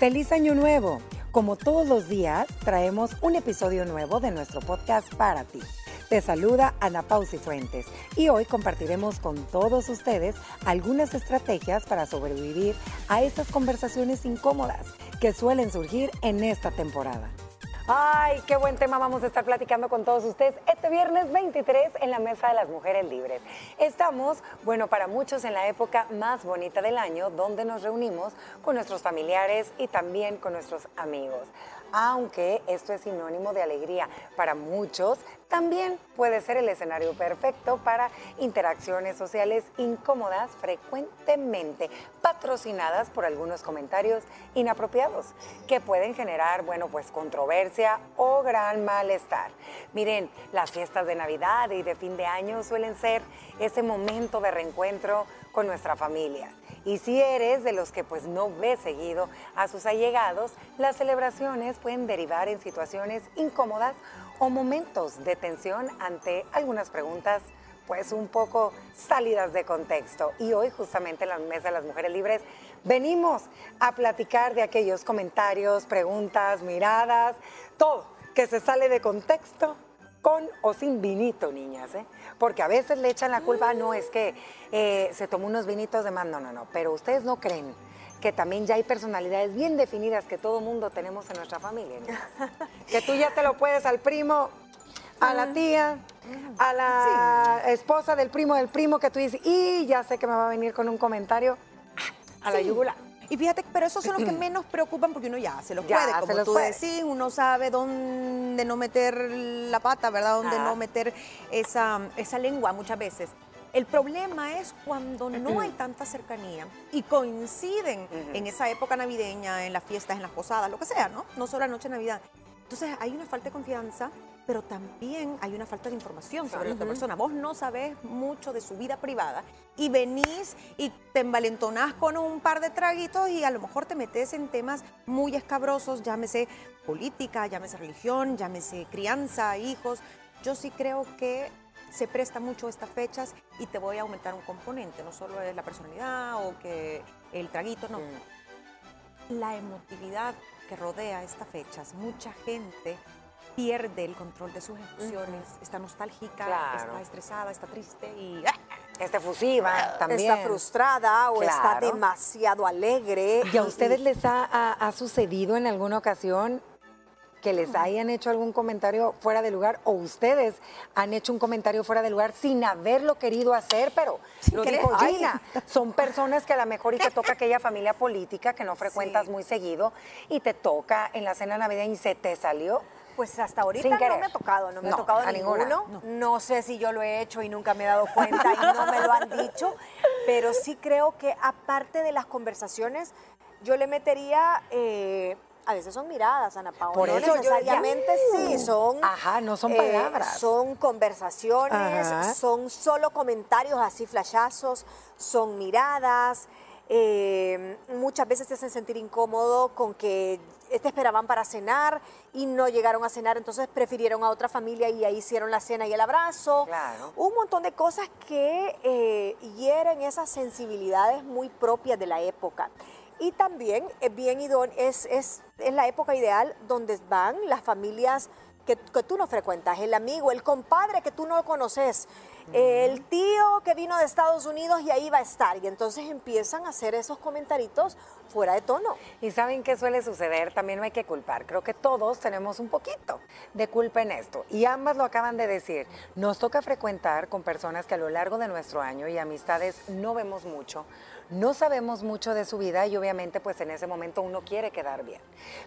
¡Feliz Año Nuevo! Como todos los días, traemos un episodio nuevo de nuestro podcast para ti. Te saluda Ana Pausi Fuentes y hoy compartiremos con todos ustedes algunas estrategias para sobrevivir a estas conversaciones incómodas que suelen surgir en esta temporada. Ay, qué buen tema vamos a estar platicando con todos ustedes este viernes 23 en la Mesa de las Mujeres Libres. Estamos, bueno, para muchos en la época más bonita del año, donde nos reunimos con nuestros familiares y también con nuestros amigos aunque esto es sinónimo de alegría para muchos, también puede ser el escenario perfecto para interacciones sociales incómodas frecuentemente patrocinadas por algunos comentarios inapropiados que pueden generar, bueno, pues controversia o gran malestar. Miren, las fiestas de Navidad y de fin de año suelen ser ese momento de reencuentro con nuestra familia. Y si eres de los que pues no ve seguido a sus allegados, las celebraciones pueden derivar en situaciones incómodas o momentos de tensión ante algunas preguntas pues un poco salidas de contexto. Y hoy justamente en la Mesa de las Mujeres Libres venimos a platicar de aquellos comentarios, preguntas, miradas, todo que se sale de contexto con o sin vinito, niñas, ¿eh? Porque a veces le echan la culpa, no, es que eh, se tomó unos vinitos de más, no, no, no, pero ustedes no creen que también ya hay personalidades bien definidas que todo mundo tenemos en nuestra familia, que tú ya te lo puedes al primo, a la tía, a la esposa del primo del primo, que tú dices, y ya sé que me va a venir con un comentario a la yugula. Y fíjate, pero esos son los que menos preocupan porque uno ya se los puede, como tú decís, uno sabe dónde no meter la pata, ¿verdad? Dónde no meter esa, esa lengua muchas veces. El problema es cuando no hay tanta cercanía y coinciden en esa época navideña, en las fiestas, en las posadas, lo que sea, ¿no? No solo la noche de Navidad. Entonces hay una falta de confianza, pero también hay una falta de información sobre la otra persona. Vos no sabés mucho de su vida privada y venís y te envalentonás con un par de traguitos y a lo mejor te metes en temas muy escabrosos, llámese política, llámese religión, llámese crianza, hijos. Yo sí creo que se presta mucho estas fechas y te voy a aumentar un componente, no solo es la personalidad o que el traguito, no. Mm. La emotividad que rodea estas fechas, mucha gente pierde el control de sus emociones, está nostálgica, está estresada, está triste y... ¡ah! Está efusiva también. Está frustrada o está demasiado alegre. ¿Y a ustedes les ha, sucedido en alguna ocasión que les hayan hecho algún comentario fuera de lugar o ustedes han hecho un comentario fuera de lugar sin haberlo querido hacer, pero lo dijo Gina, son personas que a lo mejor y te toca aquella familia política que no frecuentas muy seguido y te toca en la cena navideña y se te salió. Pues hasta ahorita no me ha tocado, no me ha tocado a ninguno. No. sé si yo lo he hecho y nunca me he dado cuenta y no me lo han dicho, pero sí creo que aparte de las conversaciones, yo le metería eh, a veces son miradas, Ana Paola. Por eso necesariamente sí, son. Ajá, no son eh, palabras. son conversaciones, son solo comentarios así, flashazos, son miradas. Eh, muchas veces te hacen sentir incómodo con que te esperaban para cenar y no llegaron a cenar, entonces prefirieron a otra familia y ahí hicieron la cena y el abrazo. Claro. Un montón de cosas que eh, hieren esas sensibilidades muy propias de la época. Y también es bien es, es, es la época ideal donde van las familias que, que, tú no frecuentas, el amigo, el compadre que tú no conoces, el tío que vino de Estados Unidos y ahí va a estar. Y entonces empiezan a hacer esos comentaritos fuera de tono. Y saben qué suele suceder, también no hay que culpar. Creo que todos tenemos un poquito de culpa en esto. Y ambas lo acaban de decir. Nos toca frecuentar con personas que a lo largo de nuestro año y amistades no vemos mucho no sabemos mucho de su vida y obviamente pues en ese momento uno quiere quedar bien.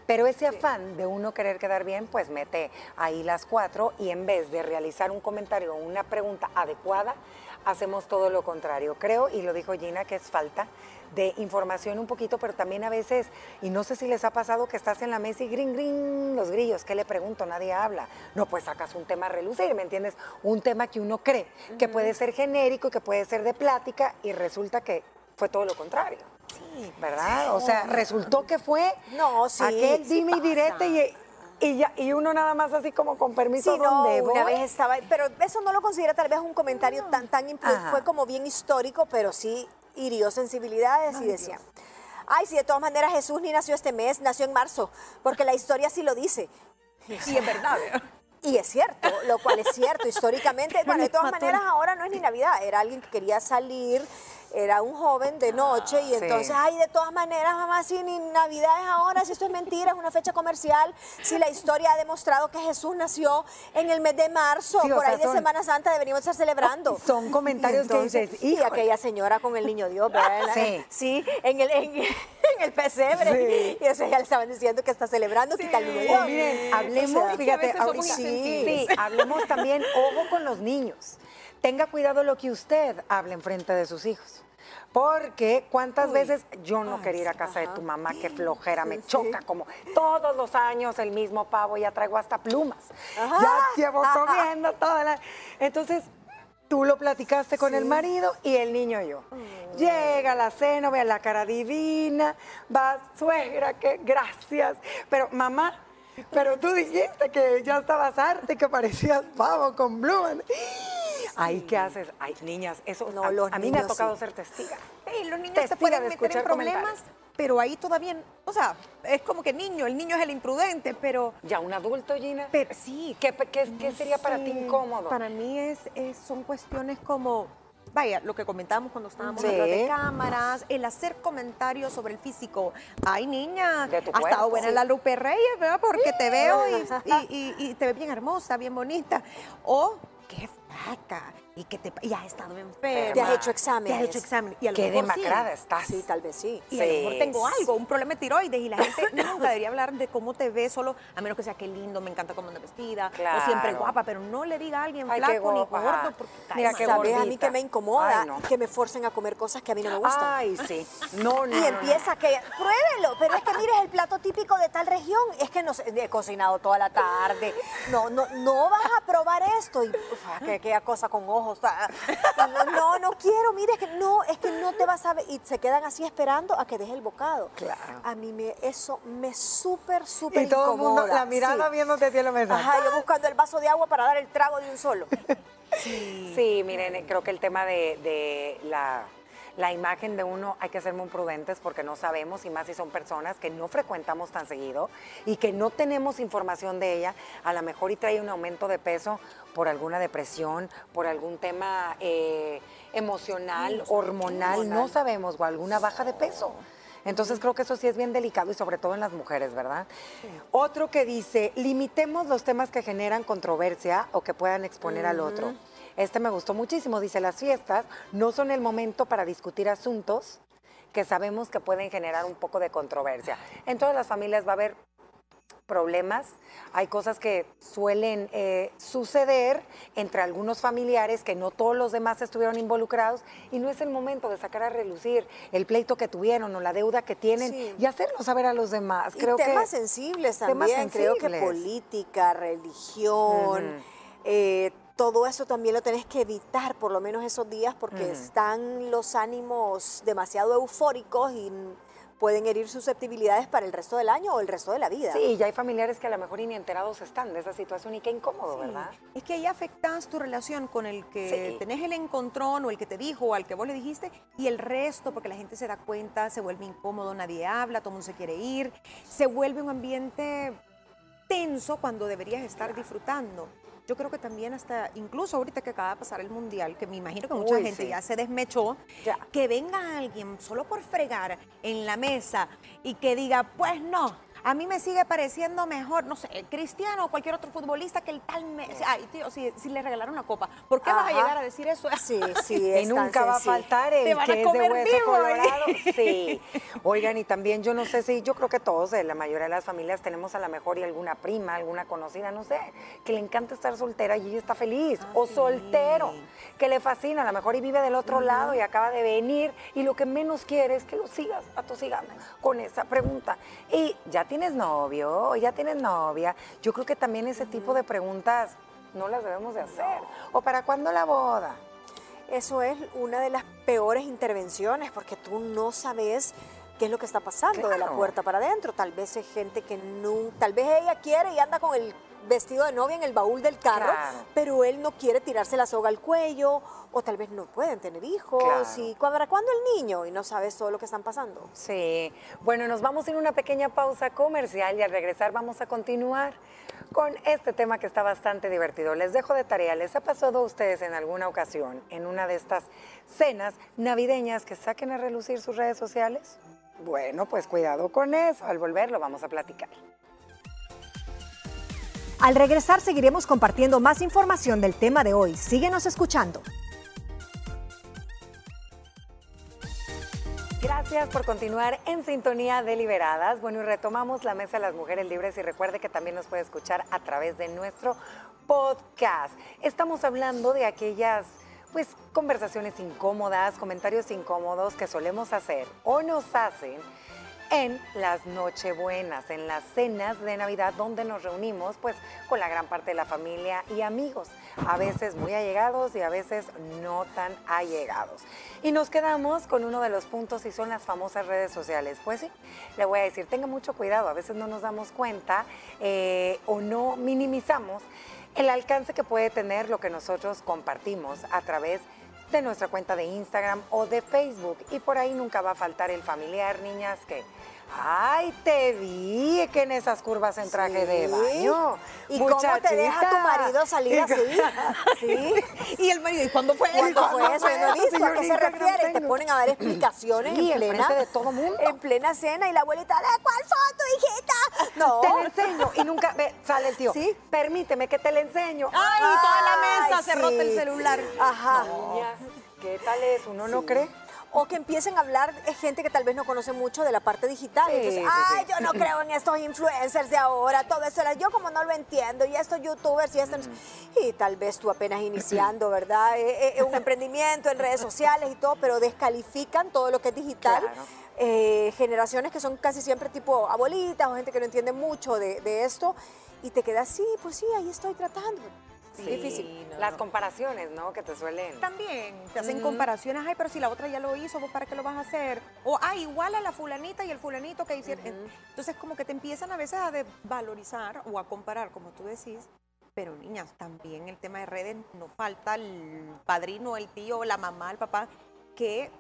Pero ese afán de uno querer quedar bien pues mete ahí las cuatro y en vez de realizar un comentario o una pregunta adecuada, hacemos todo lo contrario. Creo, y lo dijo Gina, que es falta de información un poquito, pero también a veces, y no sé si les ha pasado que estás en la mesa y grin, grin, los grillos, ¿qué le pregunto? Nadie habla. No, pues sacas un tema a relucir, ¿me entiendes? Un tema que uno cree que puede ser genérico, que puede ser de plática, y resulta que fue todo lo contrario. Sí. ¿Verdad? O sea, resultó que fue no, sí, aquel dime y direte y, ya, y uno nada más así como con permiso sí, no, una vez estaba, pero eso no lo considera tal vez un comentario tan tan fue como bien histórico, pero sí hirió sensibilidades y decía, ay, si de todas maneras Jesús ni nació este mes, nació en marzo, porque la historia sí lo dice. Y es verdad. Y es cierto, lo cual es cierto históricamente. Bueno, de todas maneras ahora no es ni Navidad, era alguien que quería salir era un joven de noche y entonces, ay, de todas maneras, mamá, si ni Navidad es ahora, si esto es mentira, es una fecha comercial, si la historia ha demostrado que Jesús nació en el mes de marzo, por ahí de Semana Santa deberíamos estar celebrando. Son comentarios que dices, y aquella señora con el niño Dios, ¿verdad? Sí. Sí, en el, en, el pesebre. Y eso ya le estaban diciendo que está celebrando, está el niño Dios. miren, hablemos, fíjate, sí, hablemos también, ojo con los niños tenga cuidado lo que usted hable en frente de sus hijos. Porque cuántas veces yo no quería ir a casa de tu mamá, qué flojera, me choca como todos los años el mismo pavo, ya traigo hasta plumas. Ya llevo comiendo toda la... Entonces, tú lo platicaste con el marido y el niño y yo. Mm. Llega la cena, ve la cara divina, va suegra, que gracias. Pero mamá, pero tú dijiste que ya estabas arte, que parecías pavo con plumas. Ay, ¿qué haces? Ay, niñas, eso no, a, mí me ha tocado ser testiga. Sí, los niños te pueden meter en problemas, pero ahí todavía, o sea, es como que niño, el niño es el imprudente, pero... Ya un adulto, Gina. Pero, sí. ¿Qué, qué, sería para ti incómodo? Para mí es, son cuestiones como vaya, lo que comentábamos cuando estábamos detrás de cámaras, el hacer comentarios sobre el físico. Ay, niña, ha estado buena la Lupe Reyes, ¿verdad? Porque te veo y, y, te ves bien hermosa, bien bonita. O qué fraca y que te y has estado enferma. Te has hecho exámenes. Te has hecho exámenes. Y a Qué demacrada estás. Sí, tal vez sí. Y a lo mejor tengo algo, un problema de tiroides y la gente nunca debería hablar de cómo te ves solo, a menos que sea que lindo, me encanta cómo andas vestida, o siempre guapa, pero no le diga a alguien flaco ni gordo porque Mira, que ¿Sabes a mí que me incomoda que me forcen a comer cosas que a mí no me gustan. Ay, sí. No, no. Y empieza que, pruébelo, pero es que mire, el plato típico de tal región, es que no he cocinado toda la tarde. No, no, no vas a probar esto. Y, que aquella cosa con ojos. No, no quiero, mire, es que no, es que no te vas a ver. Y se quedan así esperando a que deje el bocado. Claro. A mí me, eso me súper, súper Y todo el mundo, la mirada viéndote a lo mesa. Ajá, yo buscando el vaso de agua para dar el trago de un solo. Sí, sí miren, creo que el tema de la la imagen de uno hay que ser muy prudentes porque no sabemos, y más si son personas que no frecuentamos tan seguido y que no tenemos información de ella, a lo mejor y trae un aumento de peso por alguna depresión, por algún tema eh, emocional, hormonal, no sabemos, o alguna baja de peso. Entonces creo que eso sí es bien delicado y sobre todo en las mujeres, ¿verdad? Otro que dice, limitemos los temas que generan controversia o que puedan exponer al otro. Este me gustó muchísimo. Dice, las fiestas no son el momento para discutir asuntos que sabemos que pueden generar un poco de controversia. En todas las familias va a haber problemas, hay cosas que suelen eh, suceder entre algunos familiares que no todos los demás estuvieron involucrados y no es el momento de sacar a relucir el pleito que tuvieron o la deuda que tienen y hacerlo saber a los demás. Creo temas sensibles también, creo que política, religión, todo eso también lo tenés que evitar por lo menos esos días porque están los ánimos demasiado eufóricos y pueden herir susceptibilidades para el resto del año o el resto de la vida. Sí, ya hay familiares que a lo mejor ni enterados están de esa situación y qué incómodo, ¿verdad? Es que ahí afectas tu relación con el que tenés el encontrón o el que te dijo o al que vos le dijiste y el resto, porque la gente se da cuenta, se vuelve incómodo, nadie habla, todo el mundo se quiere ir, se vuelve un ambiente tenso cuando deberías estar disfrutando yo creo que también hasta, incluso ahorita que acaba de pasar el Mundial, que me imagino que mucha gente ya se desmechó, que venga alguien solo por fregar en la mesa y que diga, pues no, a mí me sigue pareciendo mejor, no sé, Cristiano o cualquier otro futbolista que el tal Messi. Ay, tío, si, le regalaron la copa, ¿por qué vas a llegar a decir eso? Sí, sí, Y nunca va a faltar el que es de hueso colorado. Sí. Oigan, y también yo no sé si, yo creo que todos, eh, la mayoría de las familias tenemos a lo mejor y alguna prima, alguna conocida, no sé, que le encanta estar soltera y ella está feliz. Ah, o soltero, que le fascina, a lo mejor y vive del otro lado y acaba de venir y lo que menos quiere es que lo sigas atosigando con esa pregunta. Y ya tienes novio, ya tienes novia. Yo creo que también ese tipo de preguntas no las debemos de hacer. ¿O para cuándo la boda? Eso es una de las peores intervenciones porque tú no sabes qué es lo que está pasando de la puerta para adentro. Tal vez es gente que no, tal vez ella quiere y anda con el vestido de novia en el baúl del carro, pero él no quiere tirarse la soga al cuello, o tal vez no pueden tener hijos, y ¿para cuándo el niño? Y no sabes todo lo que están pasando. Sí, bueno, nos vamos a ir a una pequeña pausa comercial y al regresar vamos a continuar con este tema que está bastante divertido. Les dejo de tarea, ¿les ha pasado a ustedes en alguna ocasión, en una de estas cenas navideñas, que saquen a relucir sus redes sociales? Bueno, pues cuidado con eso, al volver lo vamos a platicar. Al regresar seguiremos compartiendo más información del tema de hoy. Síguenos escuchando. Gracias por continuar en sintonía deliberadas. Bueno, y retomamos la mesa de las mujeres libres y recuerde que también nos puede escuchar a través de nuestro podcast. Estamos hablando de aquellas pues conversaciones incómodas, comentarios incómodos que solemos hacer o nos hacen en las Nochebuenas, en las cenas de Navidad donde nos reunimos pues con la gran parte de la familia y amigos, a veces muy allegados y a veces no tan allegados. Y nos quedamos con uno de los puntos y son las famosas redes sociales. Pues sí, le voy a decir, tenga mucho cuidado, a veces no nos damos cuenta eh, o no minimizamos el alcance que puede tener lo que nosotros compartimos a través de nuestra cuenta de Instagram o de Facebook. Y por ahí nunca va a faltar el familiar, niñas, que Ay, te vi que en esas curvas en traje de baño. ¿Y cómo te deja tu marido salir así? ¿Sí? Y el marido, ¿y cuándo fue eso? ¿Cuándo fue eso? no a qué se refiere. Y te ponen a dar explicaciones en plena. de todo mundo. En plena cena y la abuelita, ¿de cuál foto, hijita? No. Te la enseño. Y nunca ve, sale el tío. Sí. Permíteme que te la enseño. Ay, toda la mesa se rota el celular. Ajá. ¿Qué tal es? ¿Uno no cree? O que empiecen a hablar de gente que tal vez no conoce mucho de la parte digital. Entonces, ay, yo no creo en estos influencers de ahora, todo eso, yo como no lo entiendo, y estos youtubers y esto. Y tal vez tú apenas iniciando, ¿verdad? Es eh, eh, un emprendimiento en redes sociales y todo, pero descalifican todo lo que es digital. Eh, generaciones que son casi siempre tipo abuelitas o gente que no entiende mucho de, de esto, y te quedas, sí, pues sí, ahí estoy tratando Sí, difícil. Las comparaciones, ¿no? Que te suelen. También, te hacen comparaciones, ay, pero si la otra ya lo hizo, ¿vos para qué lo vas a hacer? O, ay, igual a la fulanita y el fulanito que hicieron. Entonces, como que te empiezan a veces a valorizar o a comparar, como tú decís. Pero niñas, también el tema de redes, no falta el padrino, el tío, la mamá, el papá, que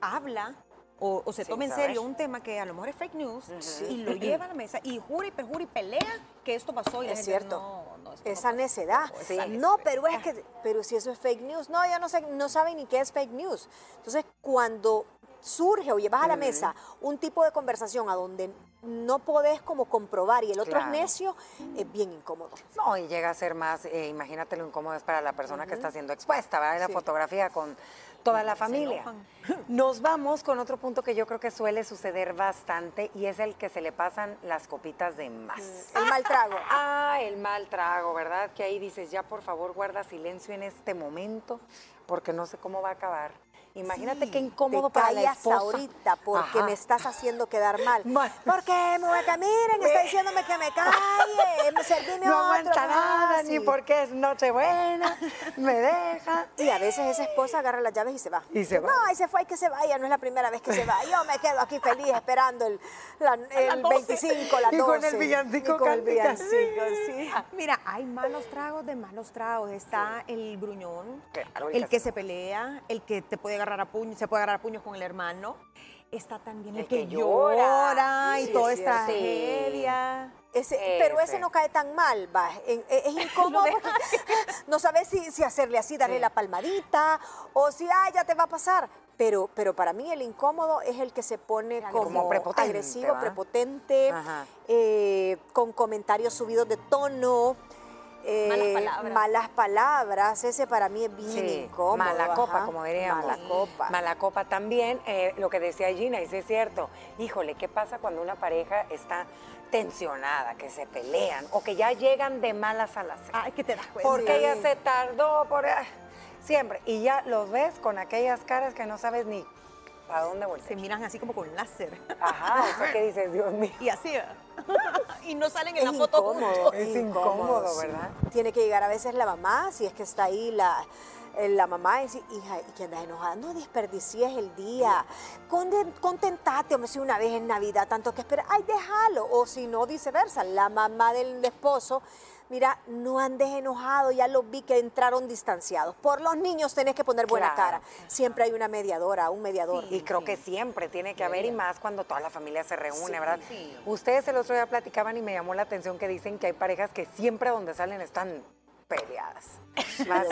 habla o, se toma en serio un tema que a lo mejor es fake news y lo lleva a la mesa y jura y perjura y pelea que esto pasó y es cierto. No, no, esa necedad. no, pero es que, pero si eso es fake news, no, ya no sé, no saben ni qué es fake news. Entonces, cuando surge o llevas a la mesa un tipo de conversación a donde no podés como comprobar y el otro es necio, es bien incómodo. No, y llega a ser más, eh, imagínate lo incómodo es para la persona que está siendo expuesta, ¿verdad? La fotografía con toda la familia. Nos vamos con otro punto que yo creo que suele suceder bastante y es el que se le pasan las copitas de más. Mm, el mal trago. Ah, el mal trago, ¿verdad? Que ahí dices, ya por favor guarda silencio en este momento porque no sé cómo va a acabar. Imagínate qué incómodo para la esposa. ahorita porque me estás haciendo quedar mal. Porque me miren, está diciéndome que me calle, me serví No aguanta nada, ni porque es Nochebuena, me deja. Y a veces esa esposa agarra las llaves y se va. Y se va. No, ahí se fue, hay que se vaya, no es la primera vez que se va. Yo me quedo aquí feliz esperando el, el 25, la 12. Y con el villancico. con el villancico, sí. Mira, hay malos tragos de malos tragos. Está el gruñón, el que se pelea, el que te puede a se puede agarrar a puños con el hermano. Está también el, que, llora, y toda esta tragedia. pero ese no cae tan mal, va. Es, incómodo porque no sabes si, hacerle así, darle la palmadita o si, ah, ya te va a pasar. Pero, pero para mí el incómodo es el que se pone como, agresivo, prepotente, eh, con comentarios subidos de tono malas eh, palabras. Malas palabras, ese para mí es bien incómodo. Mala copa, como diríamos. Mala copa. Mala copa también, eh, lo que decía Gina, y sí es cierto, híjole, ¿qué pasa cuando una pareja está tensionada, que se pelean o que ya llegan de malas a las Ay, que te das cuenta. Porque ella se tardó, por... siempre. Y ya los ves con aquellas caras que no sabes ni ¿A dónde voltear? Se miran así como con láser. Ajá, o sea, dices, Dios mío. Y así, y no salen en la foto incómodo, Es incómodo, ¿verdad? Tiene que llegar a veces la mamá, si es que está ahí la, eh, la mamá y decir, hija, ¿y que andas enojada? No desperdicies el día. Contentate, hombre, si una vez en Navidad, tanto que esperar, ay, déjalo. O si no, viceversa, la mamá del esposo mira, no andes enojado, ya lo vi que entraron distanciados. Por los niños tenés que poner buena cara. Siempre hay una mediadora, un mediador. y creo que siempre tiene que haber, y más cuando toda la familia se reúne, ¿verdad? Ustedes el otro día platicaban y me llamó la atención que dicen que hay parejas que siempre donde salen están peleadas.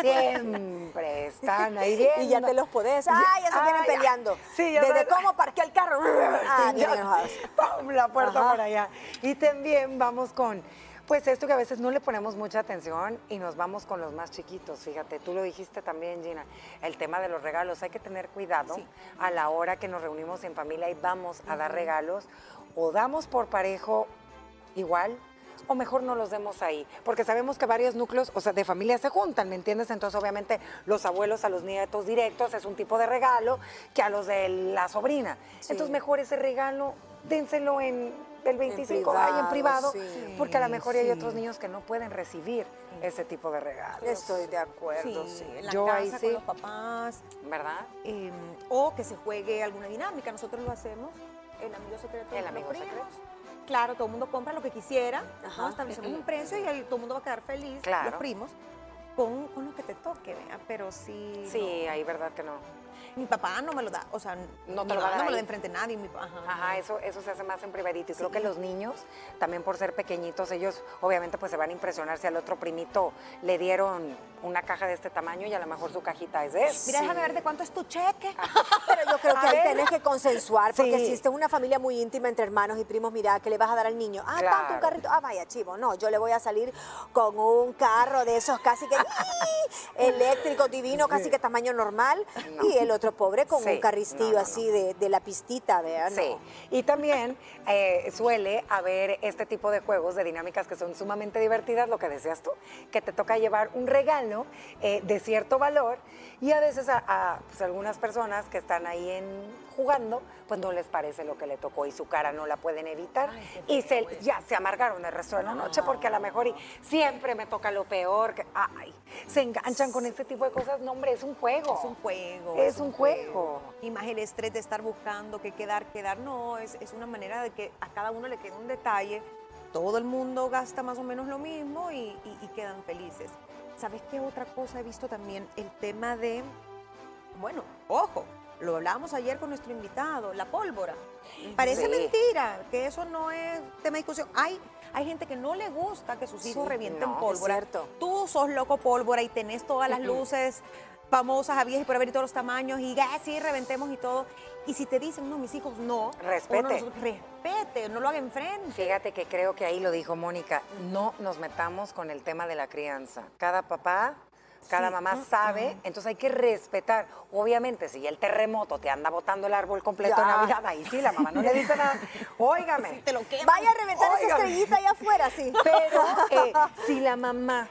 siempre están ahí. Y ya te los podés. ¡Ay, ya se vienen peleando! Sí, Desde cómo parqué el carro. ¡Ah, ¡Pum! La puerta por allá. Y también vamos con. Pues esto que a veces no le ponemos mucha atención y nos vamos con los más chiquitos, fíjate, tú lo dijiste también, Gina, el tema de los regalos, hay que tener cuidado a la hora que nos reunimos en familia y vamos a dar regalos o damos por parejo igual o mejor no los demos ahí, porque sabemos que varios núcleos, o sea, de familia se juntan, ¿me entiendes? Entonces, obviamente, los abuelos a los nietos directos es un tipo de regalo que a los de la sobrina. Entonces, mejor ese regalo, dénselo en el 25, en en privado, porque a lo mejor hay otros niños que no pueden recibir ese tipo de regalos. Estoy de acuerdo, sí. En la Yo casa, ahí sí. con los papás. ¿Verdad? Em, o que se juegue alguna dinámica. Nosotros lo hacemos, el amigo secreto el amigo secreto claro, todo el mundo compra lo que quisiera, Ajá. establecemos un precio y ahí todo el mundo va a quedar feliz, los primos, con, con, lo que te toque, ¿vea? pero sí... Sí, ahí verdad que no. Mi papá no me lo da, o sea, no, te lo, da, no me lo da enfrente a nadie. ajá, eso, eso se hace más en privadito. Y creo que los niños, también por ser pequeñitos, ellos obviamente pues se van a impresionar si al otro primito le dieron una caja de este tamaño y a lo mejor su cajita es de eso. Mira, déjame ver de cuánto es tu cheque. Pero yo creo que ahí tenés que consensuar, porque si es una familia muy íntima entre hermanos y primos, mira, ¿qué le vas a dar al niño? Ah, tanto un carrito. Ah, vaya, chivo. No, yo le voy a salir con un carro de esos casi que eléctrico, divino, casi que tamaño normal. Y el otro pobre con un carristillo así de, la pistita, vean. Sí. Y también eh, suele haber este tipo de juegos, de dinámicas que son sumamente divertidas, lo que decías tú, que te toca llevar un regalo eh, de cierto valor y a veces a, pues, algunas personas que están ahí en, jugando, pues no les parece lo que le tocó y su cara no la pueden evitar y se, ya se amargaron el resto de la noche porque a lo mejor y siempre me toca lo peor, que, ay, se enganchan con este tipo de cosas, no hombre, es un juego. Es un juego. Es, un, juego. Y más el estrés de estar buscando que quedar, quedar, no, es, es una manera de que a cada uno le quede un detalle todo el mundo gasta más o menos lo mismo y, quedan felices. ¿Sabes qué otra cosa he visto también? El tema de, bueno, ojo, lo hablábamos ayer con nuestro invitado, la pólvora. Parece mentira que eso no es tema de discusión. Hay, hay gente que no le gusta que sus hijos revienten pólvora. Tú sos loco pólvora y tenés todas las luces famosas, habías y por haber todos los tamaños y ah, sí, reventemos y todo. Y si te dicen, no, mis hijos no. Respete. respete, no lo hagan enfrente. Fíjate que creo que ahí lo dijo Mónica, no nos metamos con el tema de la crianza. Cada papá cada mamá sabe, entonces hay que respetar. Obviamente, si el terremoto te anda botando el árbol completo en Navidad, ahí sí, la mamá no le dice nada. Óigame. te lo Vaya a reventar esa estrellita allá afuera, sí. Pero eh, si la mamá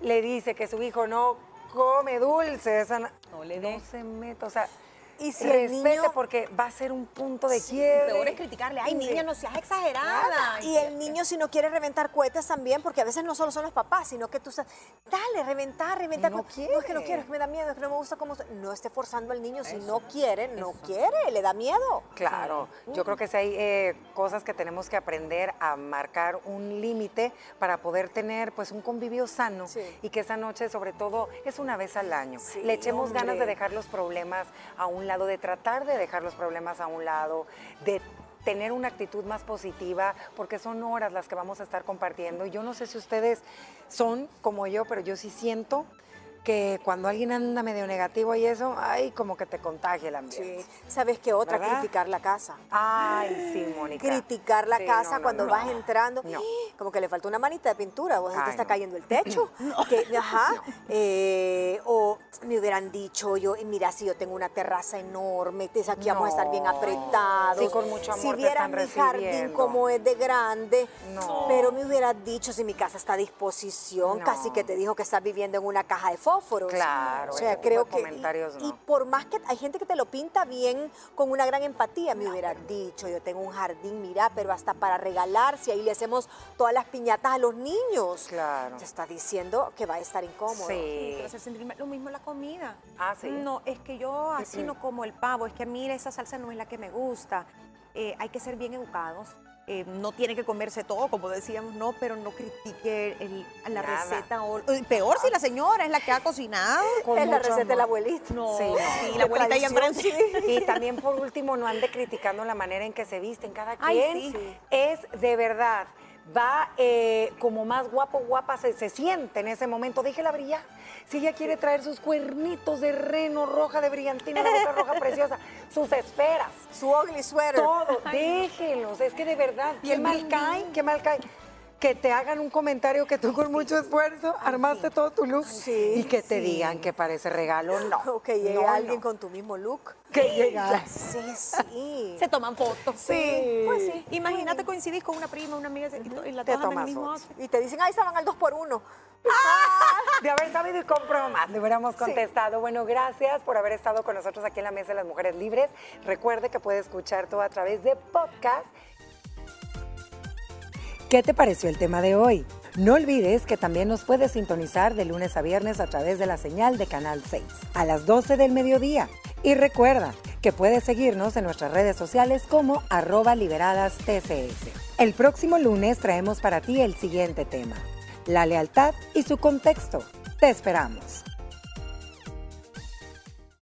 le dice que su hijo no come dulce, esa no, le no se meta, o sea, y si respete porque va a ser un punto de quiebre. Peor es criticarle, ay niña, no seas exagerada. Y el niño si no quiere reventar cohetes también, porque a veces no solo son los papás, sino que tú sabes, dale, reventar, reventar. No, no es que no quiero, es que me da miedo, es que no me gusta cómo... No esté forzando al niño, si no quiere, no quiere, le da miedo. Claro, yo creo que si hay eh, cosas que tenemos que aprender a marcar un límite para poder tener pues un convivio sano y que esa noche sobre todo es una vez al año. le echemos ganas de dejar los problemas a un lado, de tratar de dejar los problemas a un lado, de tener una actitud más positiva, porque son horas las que vamos a estar compartiendo. Yo no sé si ustedes son como yo, pero yo sí siento que cuando alguien anda medio negativo y eso, ay, como que te contagia el ambiente. Sí. ¿Sabes qué otra? Criticar la casa. Ay, sí, Mónica. Criticar la casa cuando vas entrando. Como que le falta una manita de pintura, o te está cayendo el techo. Que, ajá. Eh, o me hubieran dicho yo, mira, si yo tengo una terraza enorme, aquí vamos a estar bien apretados. Sí, con mucho amor Si vieras mi jardín como es de grande. No. Pero me hubieras dicho si mi casa está a disposición, casi que te dijo que estás viviendo en una caja de Claro, o sea, creo que comentarios y, por más que hay gente que te lo pinta bien con una gran empatía, me hubiera dicho, yo tengo un jardín, mira, pero hasta para regalar, si ahí le hacemos todas las piñatas a los niños. Claro. Te está diciendo que va a estar incómodo. Sí. Lo mismo la comida. Ah, sí. No, es que yo así no como el pavo, es que mira, esa salsa no es la que me gusta. Eh, hay que ser bien educados eh, no tiene que comerse todo, como decíamos, no, pero no critique la receta. O, peor si la señora es la que ha cocinado. es la receta de la abuelita. No, sí, la abuelita ya Y también, por último, no ande criticando la manera en que se visten cada quien. Es de verdad va eh, como más guapo, guapa se, se, siente en ese momento. Déjela brillar. Si ella quiere traer sus cuernitos de reno roja, de brillantina, la boca roja preciosa, sus esferas. Su ugly sweater. Todo, déjenlos. Es que de verdad, qué mal cae, qué mal cae que te hagan un comentario que tú con mucho esfuerzo armaste todo tu look y que te digan que parece regalo, no. O que llegue alguien con tu mismo look. Que llega. Sí, sí. Se toman fotos. Sí. Pues sí. Imagínate coincidís con una prima, una amiga y, la te toman el mismo Y te dicen, ahí estaban al dos por uno. De haber sabido y compro más, le hubiéramos contestado. Bueno, gracias por haber estado con nosotros aquí en la Mesa de las Mujeres Libres. Recuerde que puede escuchar todo a través de podcast ¿Qué te pareció el tema de hoy? No olvides que también nos puedes sintonizar de lunes a viernes a través de la señal de Canal 6 a las 12 del mediodía. Y recuerda que puedes seguirnos en nuestras redes sociales como arroba liberadas TCS. El próximo lunes traemos para ti el siguiente tema, la lealtad y su contexto. Te esperamos.